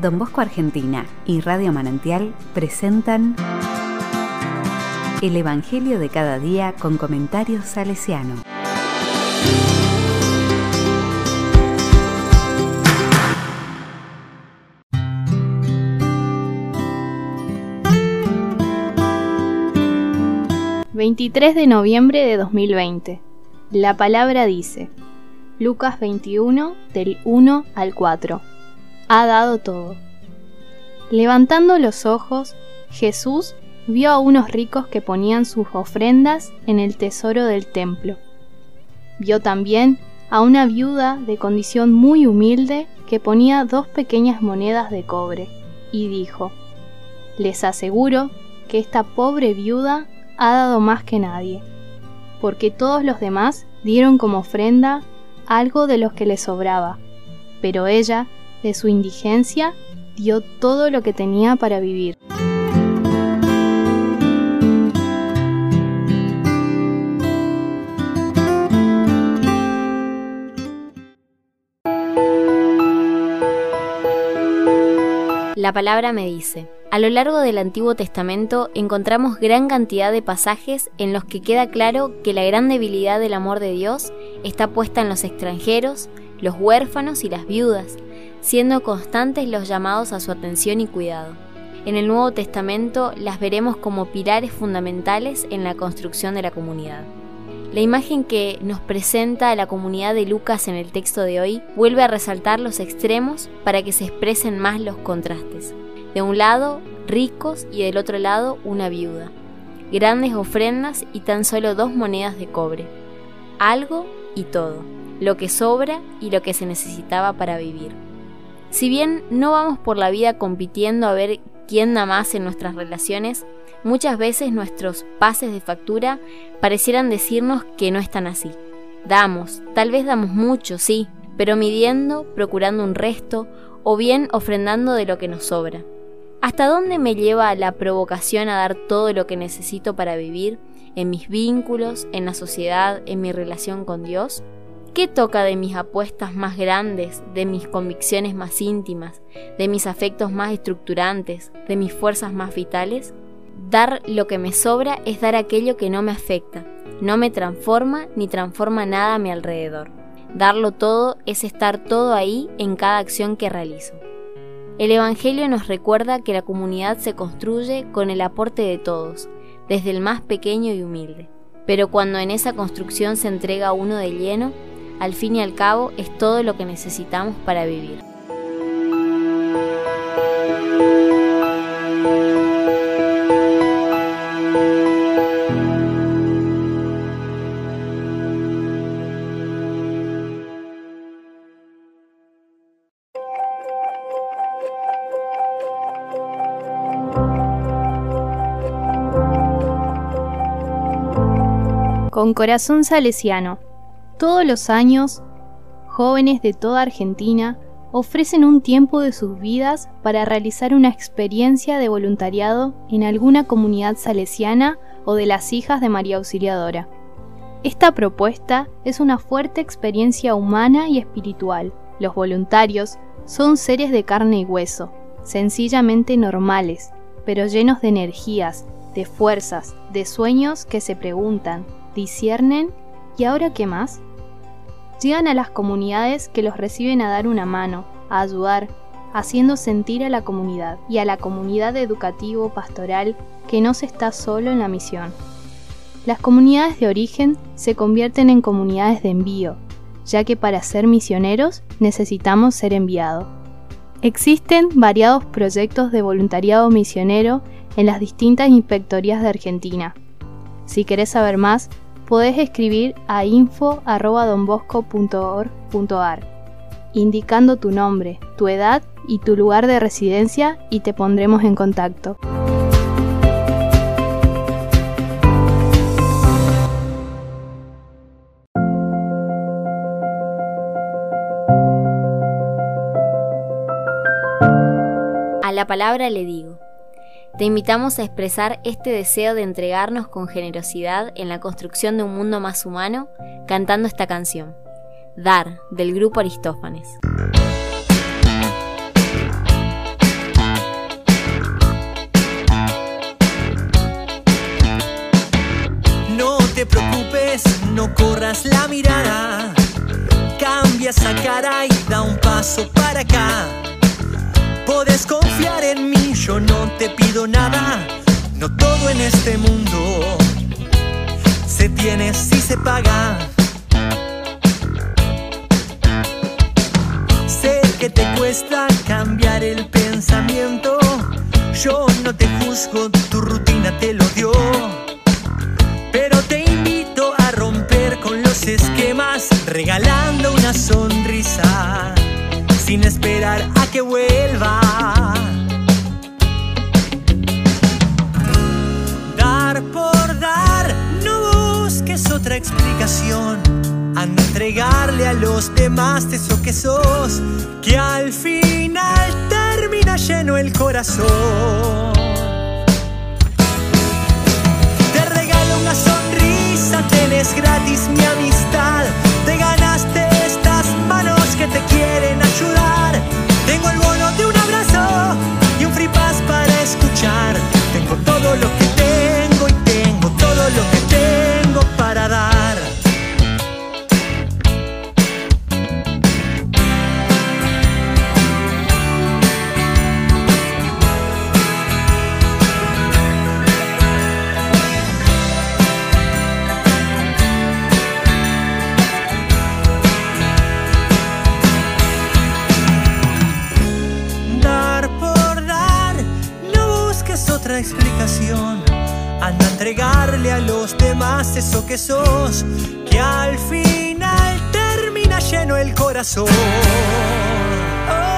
Don Bosco Argentina y Radio Manantial presentan El Evangelio de cada día con comentarios salesiano. ...23 de noviembre de 2020... La palabra dice... Lucas 21 del 1 al 4 ha dado todo. Levantando los ojos, Jesús vio a unos ricos que ponían sus ofrendas en el tesoro del templo. Vio también a una viuda de condición muy humilde que ponía dos pequeñas monedas de cobre, y dijo, Les aseguro que esta pobre viuda ha dado más que nadie, porque todos los demás dieron como ofrenda algo de los que le sobraba, pero ella de su indigencia, dio todo lo que tenía para vivir. La palabra me dice, a lo largo del Antiguo Testamento encontramos gran cantidad de pasajes en los que queda claro que la gran debilidad del amor de Dios está puesta en los extranjeros, los huérfanos y las viudas, siendo constantes los llamados a su atención y cuidado. En el Nuevo Testamento las veremos como pilares fundamentales en la construcción de la comunidad. La imagen que nos presenta la comunidad de Lucas en el texto de hoy vuelve a resaltar los extremos para que se expresen más los contrastes. De un lado, ricos y del otro lado, una viuda. Grandes ofrendas y tan solo dos monedas de cobre. Algo y todo, lo que sobra y lo que se necesitaba para vivir. Si bien no vamos por la vida compitiendo a ver quién da más en nuestras relaciones, muchas veces nuestros pases de factura parecieran decirnos que no están así. Damos, tal vez damos mucho, sí, pero midiendo, procurando un resto, o bien ofrendando de lo que nos sobra. ¿Hasta dónde me lleva la provocación a dar todo lo que necesito para vivir, en mis vínculos, en la sociedad, en mi relación con Dios? ¿Qué toca de mis apuestas más grandes, de mis convicciones más íntimas, de mis afectos más estructurantes, de mis fuerzas más vitales? Dar lo que me sobra es dar aquello que no me afecta, no me transforma ni transforma nada a mi alrededor. Darlo todo es estar todo ahí en cada acción que realizo. El Evangelio nos recuerda que la comunidad se construye con el aporte de todos, desde el más pequeño y humilde. Pero cuando en esa construcción se entrega uno de lleno, al fin y al cabo es todo lo que necesitamos para vivir. Con corazón salesiano todos los años, jóvenes de toda Argentina ofrecen un tiempo de sus vidas para realizar una experiencia de voluntariado en alguna comunidad salesiana o de las hijas de María Auxiliadora. Esta propuesta es una fuerte experiencia humana y espiritual. Los voluntarios son seres de carne y hueso, sencillamente normales, pero llenos de energías, de fuerzas, de sueños que se preguntan, disciernen, ¿y ahora qué más? Llegan a las comunidades que los reciben a dar una mano, a ayudar, haciendo sentir a la comunidad y a la comunidad educativo pastoral que no se está solo en la misión. Las comunidades de origen se convierten en comunidades de envío, ya que para ser misioneros necesitamos ser enviados. Existen variados proyectos de voluntariado misionero en las distintas inspectorías de Argentina. Si querés saber más, podés escribir a info.donbosco.org.ar, indicando tu nombre, tu edad y tu lugar de residencia y te pondremos en contacto. A la palabra le digo. Te invitamos a expresar este deseo de entregarnos con generosidad en la construcción de un mundo más humano cantando esta canción, Dar, del grupo Aristófanes. No te preocupes, no corras la mirada, cambia esa cara y da un paso para acá Puedes confiar en mí, yo no te pido nada, no todo en este mundo se tiene si se paga. Sé que te cuesta cambiar el pensamiento, yo no te juzgo, tu rutina te lo dio. Pero te invito a romper con los esquemas, regalando una sonrisa, sin esperar a que vuelva. Dar por dar, no busques otra explicación. A entregarle a los demás eso que sos, que al final termina lleno el corazón. Entregarle a los demás eso que sos, que al final termina lleno el corazón. Oh,